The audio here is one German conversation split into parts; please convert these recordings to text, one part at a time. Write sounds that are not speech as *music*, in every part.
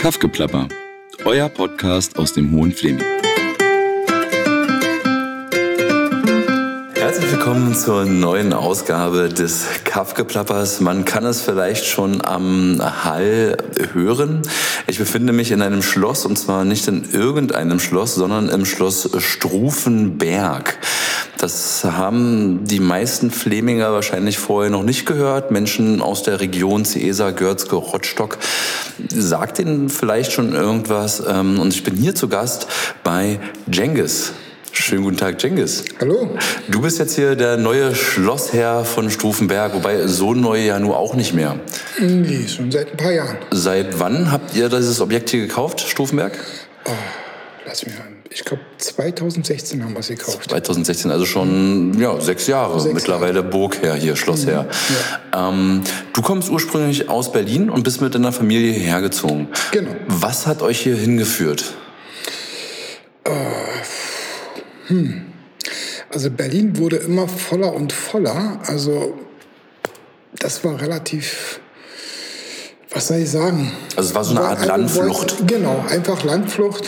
Kaffgeplapper, euer Podcast aus dem Hohen Fleming. Herzlich willkommen zur neuen Ausgabe des Kaffgeplappers. Man kann es vielleicht schon am Hall hören. Ich befinde mich in einem Schloss und zwar nicht in irgendeinem Schloss, sondern im Schloss Strufenberg. Das haben die meisten Fleminger wahrscheinlich vorher noch nicht gehört. Menschen aus der Region Ciesa, Görzke, Rottstock. Sagt ihnen vielleicht schon irgendwas. Ähm, und ich bin hier zu Gast bei Jengis. Schönen guten Tag, Jengis. Hallo. Du bist jetzt hier der neue Schlossherr von Stufenberg, wobei so neu ja nur auch nicht mehr. Nee, schon seit ein paar Jahren. Seit wann habt ihr dieses Objekt hier gekauft, Stufenberg? Oh, lass mich an. Ich glaube, 2016 haben wir es gekauft. 2016, also schon ja, sechs Jahre. Sechs Mittlerweile Jahre. Burgherr hier, Schlossherr. Ja. ähm, du kommst ursprünglich aus Berlin und bist mit deiner Familie hierher gezogen. Genau. Was hat euch hier hingeführt? Äh, hm. Also Berlin wurde immer voller und voller. Also das war relativ was soll ich sagen? Also es war so eine Art Landflucht. Genau, einfach Landflucht.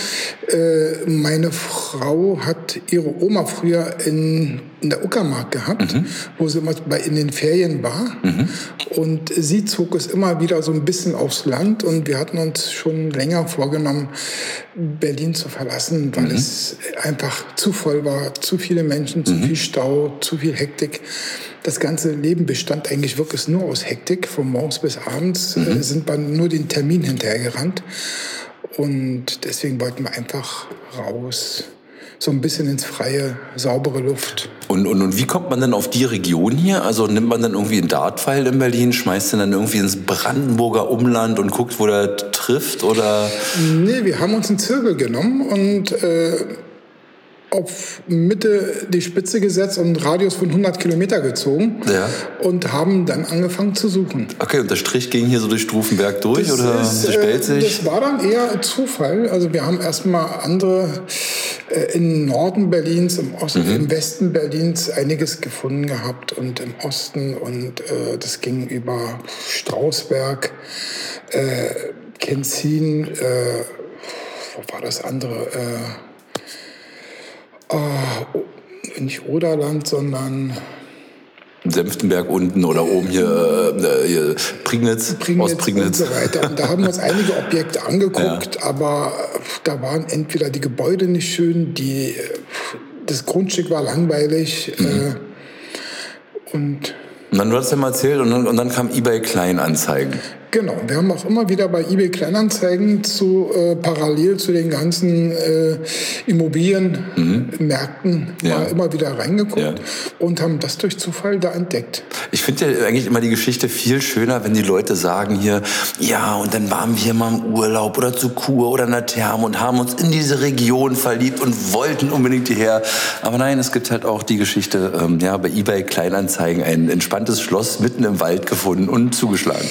Äh, meine Frau hat ihre Oma früher in, in der Uckermark gehabt, mhm. wo sie immer bei, in den Ferien war. Mhm. Und sie zog es immer wieder so ein bisschen aufs Land. Und wir hatten uns schon länger vorgenommen, Berlin zu verlassen, weil mhm. es einfach zu voll war, zu viele Menschen, zu mhm. viel Stau, zu viel Hektik das ganze Leben bestand eigentlich wirklich nur aus Hektik. Von morgens bis abends äh, mhm. sind wir nur den Termin hinterhergerannt. Und deswegen wollten wir einfach raus, so ein bisschen ins Freie, saubere Luft. Und, und, und wie kommt man denn auf die Region hier? Also nimmt man dann irgendwie einen Dartpfeil in Berlin, schmeißt den dann irgendwie ins Brandenburger Umland und guckt, wo der trifft? Oder? Nee, wir haben uns einen Zirkel genommen und äh, auf Mitte die Spitze gesetzt und einen Radius von 100 Kilometer gezogen ja. und haben dann angefangen zu suchen. Okay, und der Strich ging hier so durch Stufenberg durch das oder ist, äh, Das war dann eher Zufall. Also wir haben erstmal andere äh, im Norden Berlins, im Osten, mhm. im Westen Berlins einiges gefunden gehabt und im Osten und äh, das ging über Strausberg, äh, Kenzin, äh, wo war das andere? Äh, äh, nicht Oderland, sondern Senftenberg unten oder oben hier, äh, hier Prignitz, Prignitz, Ostprignitz. Und so weiter. Und da haben wir uns einige Objekte *laughs* angeguckt, ja. aber da waren entweder die Gebäude nicht schön, die, das Grundstück war langweilig mhm. äh, und und dann, du hast ja mal erzählt, und dann, und dann kam eBay Kleinanzeigen. Genau, wir haben auch immer wieder bei eBay Kleinanzeigen zu äh, parallel zu den ganzen äh, Immobilienmärkten mhm. ja. immer wieder reingeguckt ja. und haben das durch Zufall da entdeckt. Ich finde ja eigentlich immer die Geschichte viel schöner, wenn die Leute sagen hier, ja, und dann waren wir mal im Urlaub oder zu Kur oder in der Therme und haben uns in diese Region verliebt und wollten unbedingt hierher. Aber nein, es gibt halt auch die Geschichte, ähm, ja, bei eBay Kleinanzeigen ein entspanntes Schloss mitten im Wald gefunden und zugeschlagen.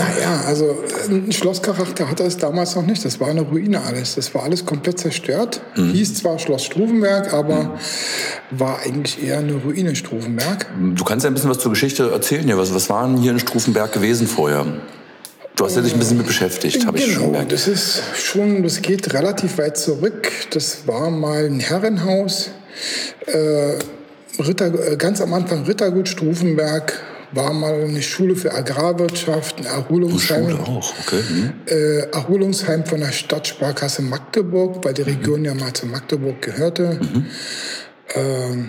Naja, also ein Schlosscharakter hatte es damals noch nicht. Das war eine Ruine alles. Das war alles komplett zerstört. Mhm. Hieß zwar Schloss Stufenberg, aber mhm. war eigentlich eher eine Ruine Stufenberg. Du kannst ja ein bisschen was zur Geschichte erzählen. Ja, was, was war denn hier in Stufenberg gewesen vorher? Du hast ja dich ein bisschen mit beschäftigt, habe genau, ich schon gemerkt. Das ist schon, das geht relativ weit zurück. Das war mal ein Herrenhaus. Äh, Ritter, äh, ganz am Anfang Rittergut Stufenberg war mal eine Schule für Agrarwirtschaft, ein Erholungsheim. Schule auch, okay. Mhm. Äh, Erholungsheim von der Stadtsparkasse Magdeburg, weil die Region mhm. ja mal zu Magdeburg gehörte. Mhm. Ähm,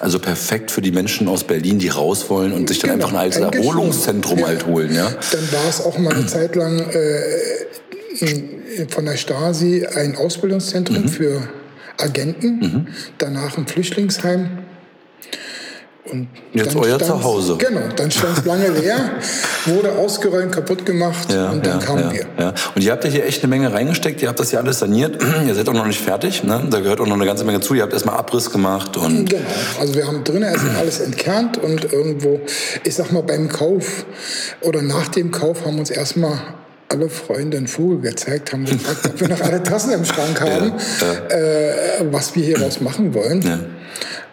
also perfekt für die Menschen aus Berlin, die raus wollen und sich dann genau, einfach ein altes Erholungszentrum ja. halt holen. Ja? Dann war es auch mal eine *clears throat* Zeit lang äh, von der Stasi ein Ausbildungszentrum mhm. für Agenten, mhm. danach ein Flüchtlingsheim. Und Jetzt euer Zuhause. Genau, dann stand es lange leer, wurde ausgeräumt, kaputt gemacht ja, und dann ja, kamen ja, wir. Ja. Und ihr habt ja hier echt eine Menge reingesteckt, ihr habt das hier alles saniert, *clears throat* ihr seid auch noch nicht fertig, ne? da gehört auch noch eine ganze Menge zu, ihr habt erstmal Abriss gemacht. Und genau, also wir haben drinnen erstmal alles entkernt und irgendwo, ich sag mal beim Kauf oder nach dem Kauf haben uns erstmal alle Freunde einen Vogel gezeigt, haben gefragt, ob wir noch alle Tassen im Schrank *laughs* haben, äh, was wir hier was machen wollen.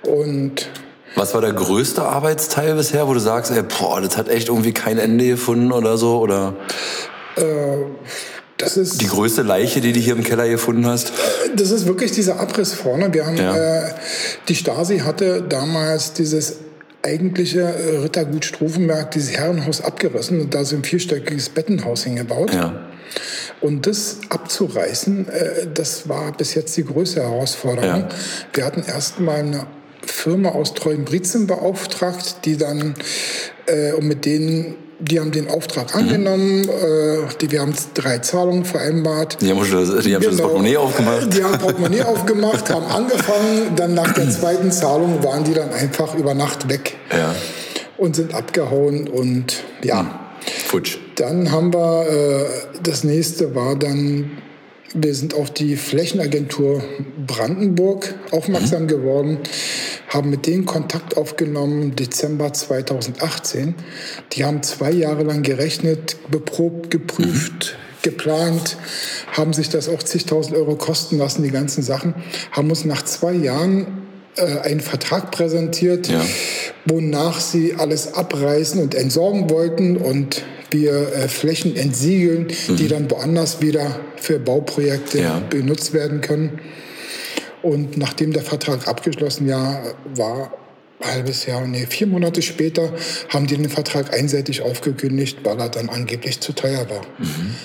Und was war der größte Arbeitsteil bisher, wo du sagst, ey, boah, das hat echt irgendwie kein Ende gefunden oder so? Oder? Äh, Das ist die größte Leiche, die du hier im Keller gefunden hast? Das ist wirklich dieser Abriss vorne. Wir haben, ja. äh, die Stasi hatte damals dieses eigentliche Rittergut Stufenberg, dieses Herrenhaus abgerissen und da so ein vierstöckiges Bettenhaus hingebaut. Ja. Und das abzureißen, äh, das war bis jetzt die größte Herausforderung. Ja. Wir hatten erst mal eine Firma aus Treuenbrietzen beauftragt, die dann, äh, und mit denen die haben den Auftrag mhm. angenommen, mhm. äh, die, wir haben drei Zahlungen vereinbart. Die haben schon, das, die haben genau, das Portemonnaie aufgemacht. Die haben Portemonnaie aufgemacht, haben *laughs* angefangen, dann nach der zweiten Zahlung waren die dann einfach über Nacht weg ja. und sind abgehauen und ja. Mhm. Futsch. Dann haben wir, äh, das nächste war dann wir sind auf die Flächenagentur Brandenburg aufmerksam mhm. geworden, haben mit denen Kontakt aufgenommen, Dezember 2018. Die haben zwei Jahre lang gerechnet, beprobt, geprüft, mhm. geplant, haben sich das auch zigtausend Euro kosten lassen, die ganzen Sachen, haben uns nach zwei Jahren äh, einen Vertrag präsentiert, ja. wonach sie alles abreißen und entsorgen wollten und wir äh, Flächen entsiegeln, mhm. die dann woanders wieder für Bauprojekte ja. benutzt werden können. Und nachdem der Vertrag abgeschlossen ja, war, halbes Jahr, nee, vier Monate später, haben die den Vertrag einseitig aufgekündigt, weil er dann angeblich zu teuer war. Mhm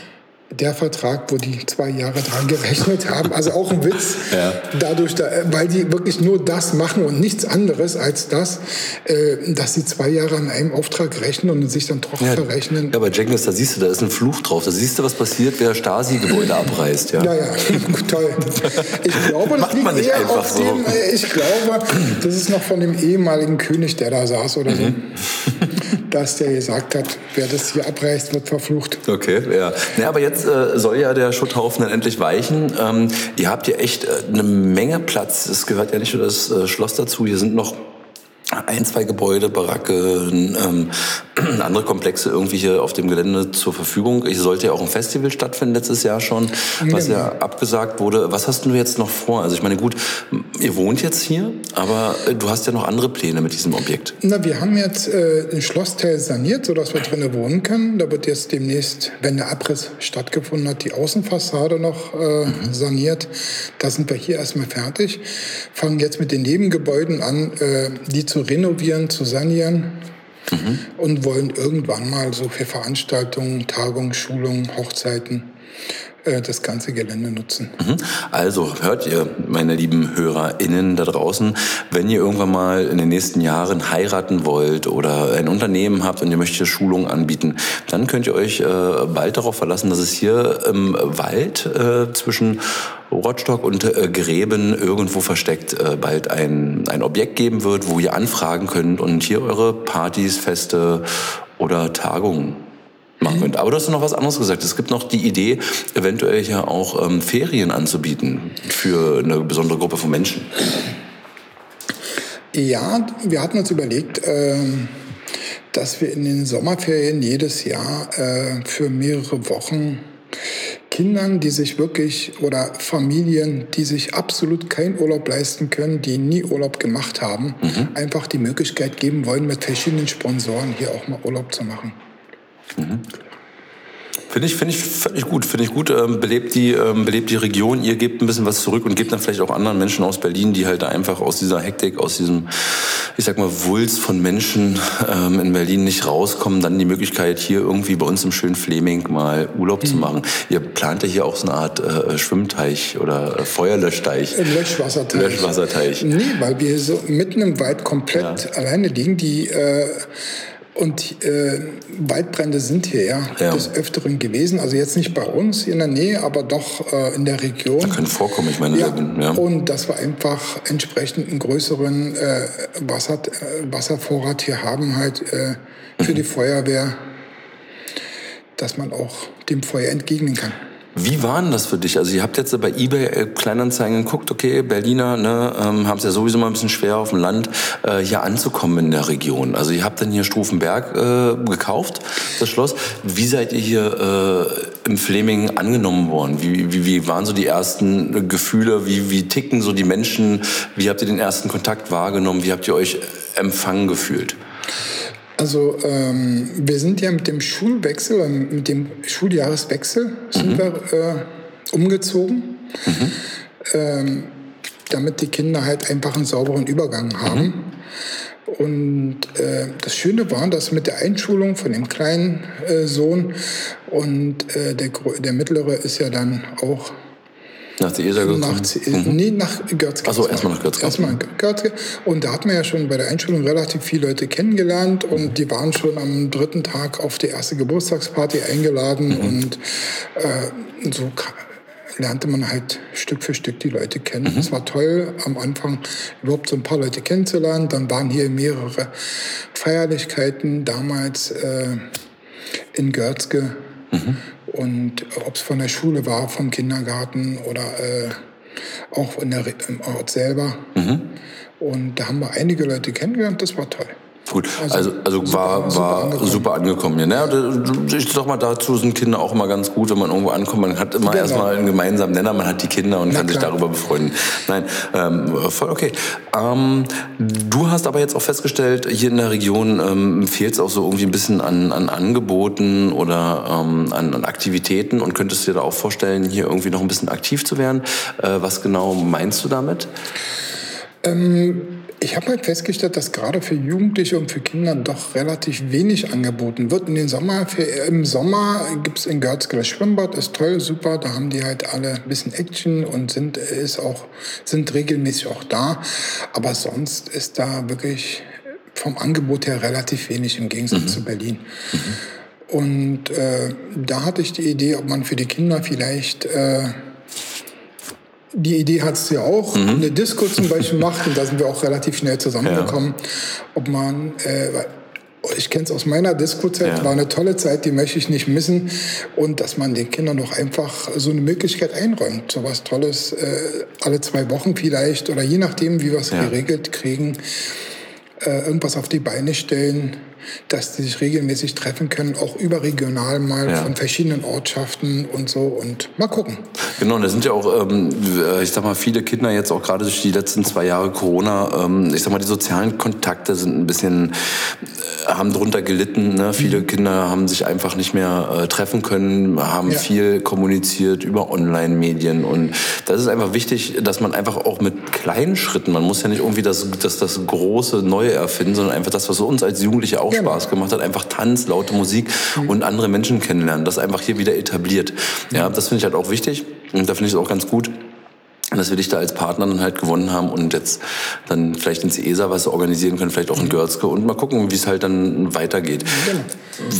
der Vertrag, wo die zwei Jahre dran gerechnet haben. Also auch ein Witz, ja. dadurch, da, weil die wirklich nur das machen und nichts anderes als das, äh, dass sie zwei Jahre an einem Auftrag rechnen und sich dann doch ja, verrechnen. Ja, bei Jenkins, da siehst du, da ist ein Fluch drauf. Da siehst du, was passiert, wer Stasi-Gebäude abreißt. Ja, ja, ja. *laughs* toll. Ich glaube, das liegt eher auf so. dem, äh, ich glaube, das ist noch von dem ehemaligen König, der da saß oder mhm. *laughs* dass der gesagt hat, wer das hier abreißt, wird verflucht. Okay, ja. ja aber jetzt äh, soll ja der Schutthaufen dann endlich weichen. Ähm, ihr habt ja echt äh, eine Menge Platz. Es gehört ja nicht nur das äh, Schloss dazu. Hier sind noch ein, zwei Gebäude, Baracke, ähm, *clears throat* andere Komplexe irgendwie hier auf dem Gelände zur Verfügung. Ich sollte ja auch ein Festival stattfinden letztes Jahr schon, was ja genau. abgesagt wurde. Was hast du jetzt noch vor? Also ich meine, gut, ihr wohnt jetzt hier, aber äh, du hast ja noch andere Pläne mit diesem Objekt. Na, wir haben jetzt äh, ein Schlossteil saniert, sodass wir drinnen wohnen können. Da wird jetzt demnächst, wenn der Abriss stattgefunden hat, die Außenfassade noch äh, mhm. saniert. Da sind wir hier erstmal fertig. Fangen jetzt mit den Nebengebäuden an, äh, die zu renovieren, zu sanieren mhm. und wollen irgendwann mal so für Veranstaltungen, Tagungen, Schulungen, Hochzeiten äh, das ganze Gelände nutzen. Mhm. Also hört ihr, meine lieben HörerInnen da draußen, wenn ihr irgendwann mal in den nächsten Jahren heiraten wollt oder ein Unternehmen habt und ihr möchtet Schulungen anbieten, dann könnt ihr euch äh, bald darauf verlassen, dass es hier im Wald äh, zwischen Rotstock und äh, Gräben irgendwo versteckt äh, bald ein, ein Objekt geben wird, wo ihr anfragen könnt und hier eure Partys, Feste oder Tagungen machen könnt. Aber du hast noch was anderes gesagt. Es gibt noch die Idee, eventuell ja auch ähm, Ferien anzubieten für eine besondere Gruppe von Menschen. Ja, wir hatten uns überlegt, äh, dass wir in den Sommerferien jedes Jahr äh, für mehrere Wochen Kindern, die sich wirklich oder Familien, die sich absolut keinen Urlaub leisten können, die nie Urlaub gemacht haben, mhm. einfach die Möglichkeit geben wollen, mit verschiedenen Sponsoren hier auch mal Urlaub zu machen. Mhm. Finde ich, finde ich völlig gut. Finde ich gut. Ähm, belebt, die, ähm, belebt die Region. Ihr gebt ein bisschen was zurück und gebt dann vielleicht auch anderen Menschen aus Berlin, die halt einfach aus dieser Hektik, aus diesem, ich sag mal, Wulst von Menschen ähm, in Berlin nicht rauskommen, dann die Möglichkeit, hier irgendwie bei uns im schönen Fleming mal Urlaub mhm. zu machen. Ihr plant ja hier auch so eine Art äh, Schwimmteich oder äh, Feuerlöschteich. Löschwasserteich. Löschwasserteich. Nee, weil wir so mitten im Wald komplett ja. alleine liegen. Die äh, und äh, Waldbrände sind hier ja, ja, des Öfteren gewesen. Also jetzt nicht bei uns in der Nähe, aber doch äh, in der Region. Da können vorkommen, ich meine. Ja, ja. Und dass wir einfach entsprechend einen größeren äh, Wasser, äh, Wasservorrat hier haben, halt äh, für mhm. die Feuerwehr, dass man auch dem Feuer entgegnen kann. Wie war denn das für dich? Also ihr habt jetzt bei eBay äh, Kleinanzeigen geguckt, okay, Berliner ne, ähm, haben es ja sowieso mal ein bisschen schwer auf dem Land, äh, hier anzukommen in der Region. Also ihr habt dann hier Stufenberg äh, gekauft, das Schloss. Wie seid ihr hier äh, im Fleming angenommen worden? Wie, wie, wie waren so die ersten Gefühle? Wie, wie ticken so die Menschen? Wie habt ihr den ersten Kontakt wahrgenommen? Wie habt ihr euch empfangen gefühlt? Also ähm, wir sind ja mit dem Schulwechsel, äh, mit dem Schuljahreswechsel sind mhm. wir äh, umgezogen, mhm. ähm, damit die Kinder halt einfach einen sauberen Übergang haben. Mhm. Und äh, das Schöne war, dass mit der Einschulung von dem kleinen äh, Sohn und äh, der, der mittlere ist ja dann auch nach der ESA gekommen? Nach, mhm. Nee, nach Görzke. Achso, erstmal nach Görzke. Erstmal nach Görzke. Und da hat man ja schon bei der Einschulung relativ viele Leute kennengelernt und die waren schon am dritten Tag auf die erste Geburtstagsparty eingeladen mhm. und äh, so lernte man halt Stück für Stück die Leute kennen. Mhm. Es war toll, am Anfang überhaupt so ein paar Leute kennenzulernen. Dann waren hier mehrere Feierlichkeiten damals äh, in Görzke. Mhm. Und ob es von der Schule war, vom Kindergarten oder äh, auch in der, im Ort selber. Mhm. Und da haben wir einige Leute kennengelernt, das war toll. Gut, also, also, also war, super war angekommen. super angekommen. Ja, ne? Ich sag mal, dazu sind Kinder auch immer ganz gut, wenn man irgendwo ankommt. Man hat immer genau. erstmal einen gemeinsamen Nenner, man hat die Kinder und Na, kann klar. sich darüber befreunden. Nein, ähm, voll okay. Ähm, du hast aber jetzt auch festgestellt, hier in der Region ähm, fehlt es auch so irgendwie ein bisschen an, an Angeboten oder ähm, an, an, Aktivitäten und könntest dir da auch vorstellen, hier irgendwie noch ein bisschen aktiv zu werden. Äh, was genau meinst du damit? Ähm ich habe halt festgestellt, dass gerade für Jugendliche und für Kinder doch relativ wenig angeboten wird. In den Sommer, für, Im Sommer gibt es in Görzke das Schwimmbad, ist toll, super. Da haben die halt alle ein bisschen Action und sind, ist auch, sind regelmäßig auch da. Aber sonst ist da wirklich vom Angebot her relativ wenig im Gegensatz mhm. zu Berlin. Mhm. Und äh, da hatte ich die Idee, ob man für die Kinder vielleicht... Äh, die Idee hat es ja auch, mhm. eine Disco zum Beispiel macht, und da sind wir auch relativ schnell zusammengekommen, ja. ob man, äh, ich kenne es aus meiner Disco-Zeit, ja. war eine tolle Zeit, die möchte ich nicht missen. Und dass man den Kindern doch einfach so eine Möglichkeit einräumt, so was Tolles, äh, alle zwei Wochen vielleicht, oder je nachdem, wie wir es ja. geregelt kriegen, äh, irgendwas auf die Beine stellen, dass die sich regelmäßig treffen können, auch überregional mal ja. von verschiedenen Ortschaften und so und mal gucken. Genau, und da sind ja auch, ähm, ich sag mal, viele Kinder jetzt auch gerade durch die letzten zwei Jahre Corona, ähm, ich sag mal, die sozialen Kontakte sind ein bisschen, äh, haben drunter gelitten. Ne? Viele mhm. Kinder haben sich einfach nicht mehr äh, treffen können, haben ja. viel kommuniziert über Online-Medien und das ist einfach wichtig, dass man einfach auch mit kleinen Schritten, man muss ja nicht irgendwie das, das, das große Neue erfinden, sondern einfach das, was uns als Jugendliche auch genau. Spaß gemacht hat, einfach Tanz, laute Musik mhm. und andere Menschen kennenlernen, das einfach hier wieder etabliert. Ja, das finde ich halt auch wichtig und da finde ich es auch ganz gut dass wir dich da als Partner dann halt gewonnen haben und jetzt dann vielleicht ins ESA was organisieren können, vielleicht auch in. Görzke und mal gucken, wie es halt dann weitergeht. Genau.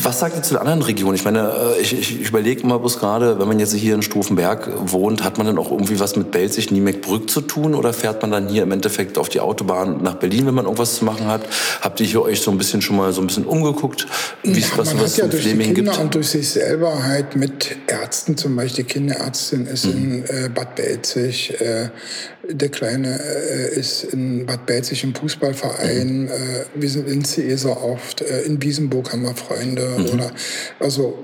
Was sagt ihr zu den anderen Regionen? Ich meine, äh, ich, ich, ich überlege immer bloß gerade, wenn man jetzt hier in Stufenberg wohnt, hat man dann auch irgendwie was mit Belzig, Niemeckbrück zu tun oder fährt man dann hier im Endeffekt auf die Autobahn nach Berlin, wenn man irgendwas zu machen hat? Habt ihr hier euch so ein bisschen schon mal so ein bisschen umgeguckt, wie es was, man was hat ja durch Fleming die Kinder gibt? und durch sich selber halt mit Ärzten, zum Beispiel Kinderärztin ist mhm. in äh, Bad Belzig, äh, der Kleine äh, ist in Bad Belzig im Fußballverein. Mhm. Äh, wir sind in Ceesa oft. Äh, in Wiesenburg haben wir Freunde. Mhm. Oder, also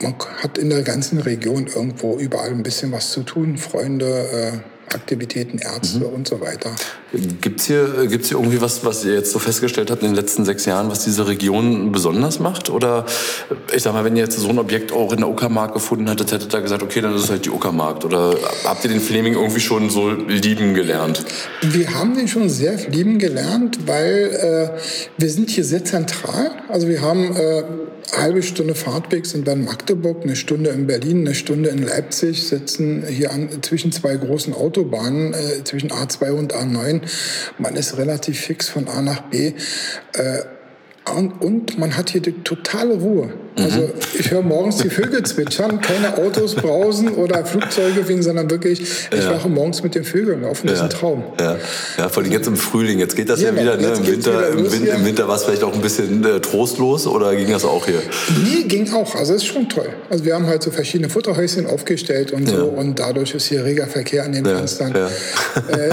man hat in der ganzen Region irgendwo überall ein bisschen was zu tun. Freunde, Aktivitäten, Ärzte mhm. und so weiter. Gibt es hier, gibt's hier irgendwie was, was ihr jetzt so festgestellt habt in den letzten sechs Jahren, was diese Region besonders macht? Oder ich sag mal, wenn ihr jetzt so ein Objekt auch in der Uckermark gefunden hättet, hättet ihr gesagt, okay, dann ist es halt die Uckermark. Oder habt ihr den Fleming irgendwie schon so lieben gelernt? Wir haben den schon sehr lieben gelernt, weil äh, wir sind hier sehr zentral. Also wir haben äh, halbe Stunde Fahrtweg sind dann Magdeburg, eine Stunde in Berlin, eine Stunde in Leipzig, sitzen hier an, zwischen zwei großen Autobahnen, äh, zwischen A2 und A9. Man ist relativ fix von A nach B. Äh, und man hat hier die totale Ruhe. Also mhm. ich höre morgens die Vögel *laughs* zwitschern, keine Autos brausen oder Flugzeuge fliegen, sondern wirklich, ich ja. wache morgens mit den Vögeln auf und das ist ein Traum. Ja, ja vor allem jetzt im Frühling, jetzt geht das ja, ja wieder. Ne? Im, Winter, im, Win im, Winter war es vielleicht auch ein bisschen äh, trostlos oder ging das auch hier? Nee, ging auch. Also es ist schon toll. Also wir haben halt so verschiedene Futterhäuschen aufgestellt und so und dadurch ist hier reger Verkehr an den Fenstern, äh,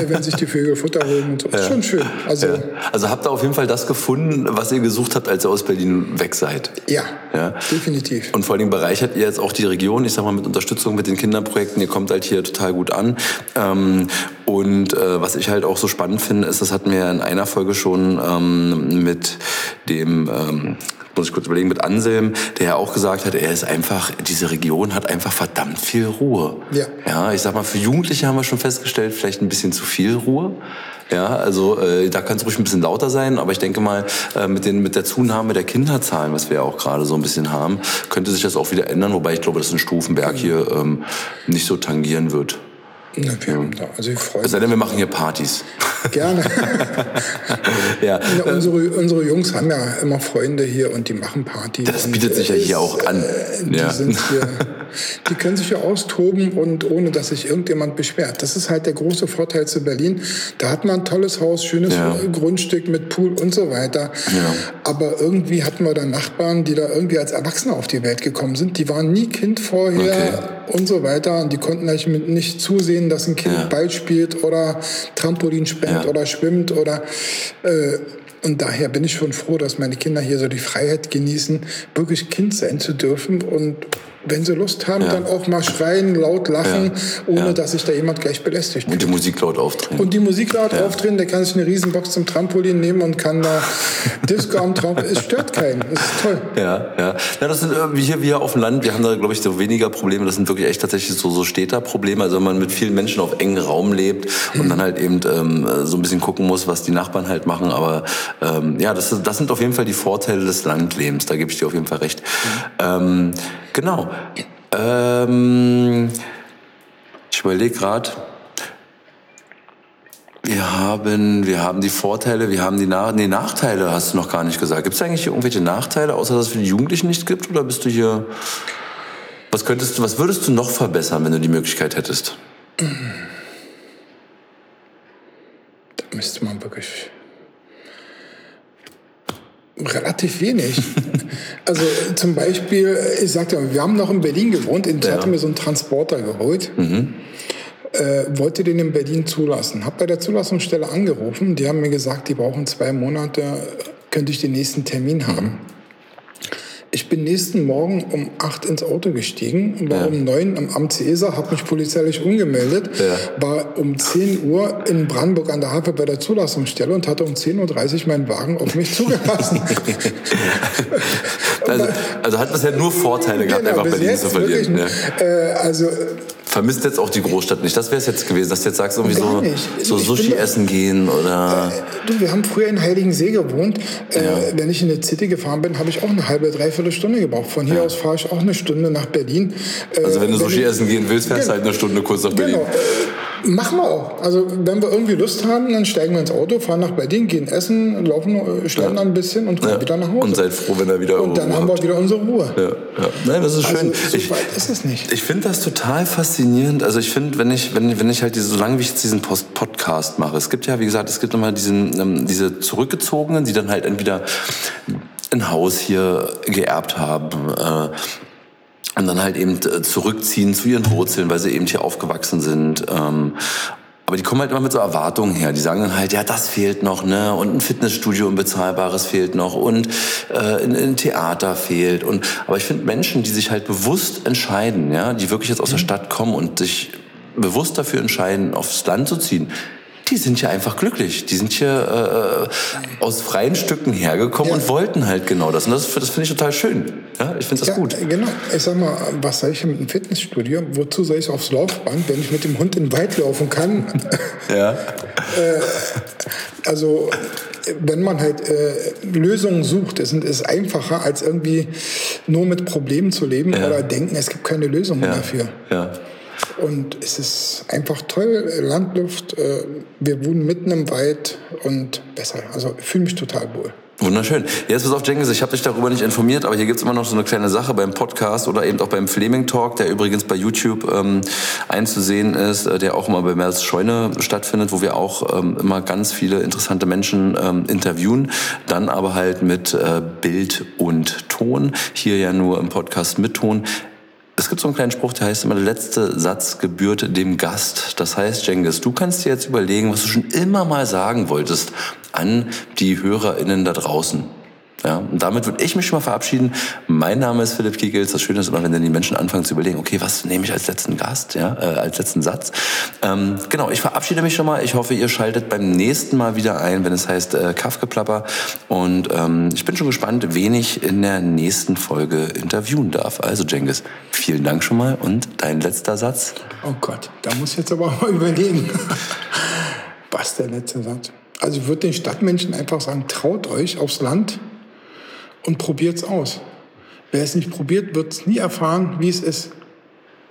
wenn sich die Vögel Futter holen und so. Ist schon schön. Also, also habt ihr auf jeden Fall das gefunden, was ihr gesucht habt, als ihr aus Berlin weg seid? Ja. ja. Definitiv. Und vor allen Dingen bereichert ihr jetzt auch die Region, ich sag mal, mit Unterstützung mit den Kinderprojekten. Ihr kommt halt hier total gut an. Ähm, und äh, was ich halt auch so spannend finde, ist, das hatten wir in einer Folge schon ähm, mit dem ähm, muss ich kurz überlegen, mit Anselm, der ja auch gesagt hat, er ist einfach, diese Region hat einfach verdammt viel Ruhe. Ja. Ja, ich sag mal, für Jugendliche haben wir schon festgestellt, vielleicht ein bisschen zu viel Ruhe. Ja, also äh, da kann es ruhig ein bisschen lauter sein, aber ich denke mal, äh, mit, den, mit der Zunahme der Kinderzahlen, was wir ja auch gerade so ein bisschen haben, könnte sich das auch wieder ändern, wobei ich glaube, dass ein Stufenberg hier ähm, nicht so tangieren wird. Da, also ich freue Es sei denn, wir machen hier Partys. Gerne. *laughs* Ja. Ja, unsere, unsere Jungs haben ja immer Freunde hier und die machen Partys. Das und, bietet sich ja äh, hier auch an. Die, Ja. sind hier, *laughs* die können sich ja austoben und ohne, dass sich irgendjemand beschwert. Das ist halt der große Vorteil zu Berlin. Da hat man ein tolles Haus, schönes Ja. Grundstück mit Pool und so weiter. Ja. Aber irgendwie hatten wir da Nachbarn, die da irgendwie als Erwachsene auf die Welt gekommen sind. Die waren nie Kind vorher und so weiter. Und die konnten eigentlich nicht zusehen, dass ein Kind Ja. Ball spielt oder Trampolin Ja. oder schwimmt oder äh, und daher bin ich schon froh, dass meine Kinder hier so die Freiheit genießen, wirklich Kind sein zu dürfen und wenn sie Lust haben, Ja. dann auch mal schreien, laut lachen, Ja. ohne Ja. dass sich da jemand gleich belästigt Und die Musik laut aufdrehen. Und die Musik laut aufdrehen, der kann sich eine Riesenbox zum Trampolin nehmen und kann da Disco am Trampolin. Es stört keinen. Es ist toll. Ja, ja. Ja, das sind irgendwie hier wir auf dem Land, wir haben da, glaube ich, so weniger Probleme. Das sind wirklich echt tatsächlich so, so Städterprobleme. Also wenn man mit vielen Menschen auf engen Raum lebt und dann halt eben ähm, so ein bisschen gucken muss, was die Nachbarn halt machen. Aber ähm, ja, das, das sind auf jeden Fall die Vorteile des Landlebens. Da gebe ich dir auf jeden Fall recht. Ähm, genau. Ähm, ich überlege gerade. Wir haben, wir haben die Vorteile, wir haben die Nach nee, Nachteile, hast du noch gar nicht gesagt. Gibt es eigentlich irgendwelche Nachteile, außer dass es für die Jugendlichen nicht gibt? Oder bist du hier. Was könntest du, was würdest du noch verbessern, wenn du die Möglichkeit hättest? Da müsste man wirklich relativ wenig. *laughs* also zum Beispiel, ich sagte ja, wir haben noch in Berlin gewohnt. Ich Ja. hatte mir so einen Transporter geholt. Äh, wollte den in Berlin zulassen. Hab bei der Zulassungsstelle angerufen. Die haben mir gesagt, die brauchen zwei Monate, könnte ich den nächsten Termin haben. Ich bin nächsten Morgen um 8 ins Auto gestiegen, war Ja. um 9 am Amt Cäsar, habe mich polizeilich umgemeldet, Ja. war um 10 Uhr in Brandenburg an der Havel bei der Zulassungsstelle und hatte um 10.30 Uhr meinen Wagen auf mich zugelassen. *laughs* Also, also hat bisher nur Vorteile gehabt, Genau, einfach Berlin zu verlieren. wirklich, Ja. äh, also Vermisst jetzt auch die Großstadt nicht. Das wäre es jetzt gewesen, dass du jetzt sagst, irgendwie Gar so, nicht. so Ich Sushi bin- essen gehen oder. Du, wir haben früher in Heiligensee gewohnt. Äh, wenn ich in eine City gefahren bin, habe ich auch eine halbe, dreiviertel Stunde gebraucht. Von hier aus fahre ich auch eine Stunde nach Berlin. Äh, Also wenn du Sushi ich- essen gehen willst, fährst du Genau. halt eine Stunde kurz nach Berlin. Genau. Machen wir auch. Also wenn wir irgendwie Lust haben, dann steigen wir ins Auto, fahren nach Berlin, gehen essen, laufen, äh, schlendern ein bisschen und kommen Ja. wieder nach Hause. Und seid froh, wenn er wieder Und dann haben wir wieder unsere Ruhe. Ja, ja. Nein, das ist schön. Also, so ich weit ist es nicht. ich finde das total faszinierend. Also ich finde, wenn ich, wenn, wenn ich halt diese, solange wie ich jetzt diesen Post Podcast mache, es gibt ja, wie gesagt, es gibt immer diesen, ähm, diese Zurückgezogenen, die dann halt entweder ein Haus hier geerbt haben, äh, und dann halt eben äh, zurückziehen zu ihren Wurzeln, weil sie eben hier aufgewachsen sind. Ähm, aber die kommen halt immer mit so Erwartungen her. Die sagen dann halt, ja, das fehlt noch, ne? Und ein Fitnessstudio, ein bezahlbares fehlt noch und äh, ein, ein Theater fehlt. Und aber ich finde Menschen, die sich halt bewusst entscheiden, ja, die wirklich jetzt aus der Stadt kommen und sich bewusst dafür entscheiden, aufs Land zu ziehen, die sind ja einfach glücklich. Die sind hier äh, aus freien Stücken hergekommen Ja. und wollten halt genau das. Und das, das finde ich total schön. Ja, ich finde das Ja, gut. genau. Ich sag mal, was soll ich mit einem Fitnessstudio? Wozu soll ich aufs Laufband, wenn ich mit dem Hund in den Wald laufen kann? *laughs* Ja. Also wenn man halt äh, Lösungen sucht, ist es einfacher, als irgendwie nur mit Problemen zu leben Ja. oder denken, es gibt keine Lösung Ja. dafür. Ja. Und es ist einfach toll, Landluft, äh, wir wohnen mitten im Wald und besser. Also ich fühle mich total wohl. Wunderschön. Jetzt pass auf, Cengiz, ich habe dich darüber nicht informiert, aber hier gibt's immer noch so eine kleine Sache beim Podcast oder eben auch beim Fleming Talk, der übrigens bei YouTube ähm, einzusehen ist, äh, der auch immer bei Mers Scheune stattfindet, wo wir auch ähm, immer ganz viele interessante Menschen ähm, interviewen, dann aber halt mit äh, Bild und Ton. Hier ja nur im Podcast mit Ton. Es gibt so einen kleinen Spruch, der heißt immer, der letzte Satz gebührt dem Gast. Das heißt, Cengiz, du kannst dir jetzt überlegen, was du schon immer mal sagen wolltest an die HörerInnen da draußen. Ja, und damit würde ich mich schon mal verabschieden. Mein Name ist Philipp Kiegels. Das Schöne ist immer, wenn dann die Menschen anfangen zu überlegen, okay, was nehme ich als letzten Gast, ja, äh, als letzten Satz. Ähm, genau, ich verabschiede mich schon mal. Ich hoffe, ihr schaltet beim nächsten Mal wieder ein, wenn es heißt äh, Kaffgeplapper. Und ähm, ich bin schon gespannt, wen ich in der nächsten Folge interviewen darf. Also, Jengis, vielen Dank schon mal. Und dein letzter Satz? Oh Gott, da muss ich jetzt aber mal *laughs* überlegen. was der letzte Satz? Also ich würde den Stadtmenschen einfach sagen, traut euch aufs Land und probiert es aus. Wer es nicht probiert, wird es nie erfahren, wie es ist.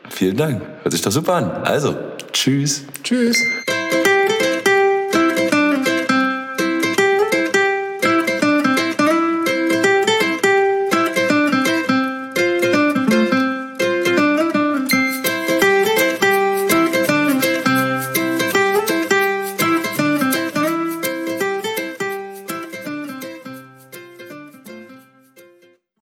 Vielen Dank. Hört sich doch super an. Also, tschüss. Tschüss.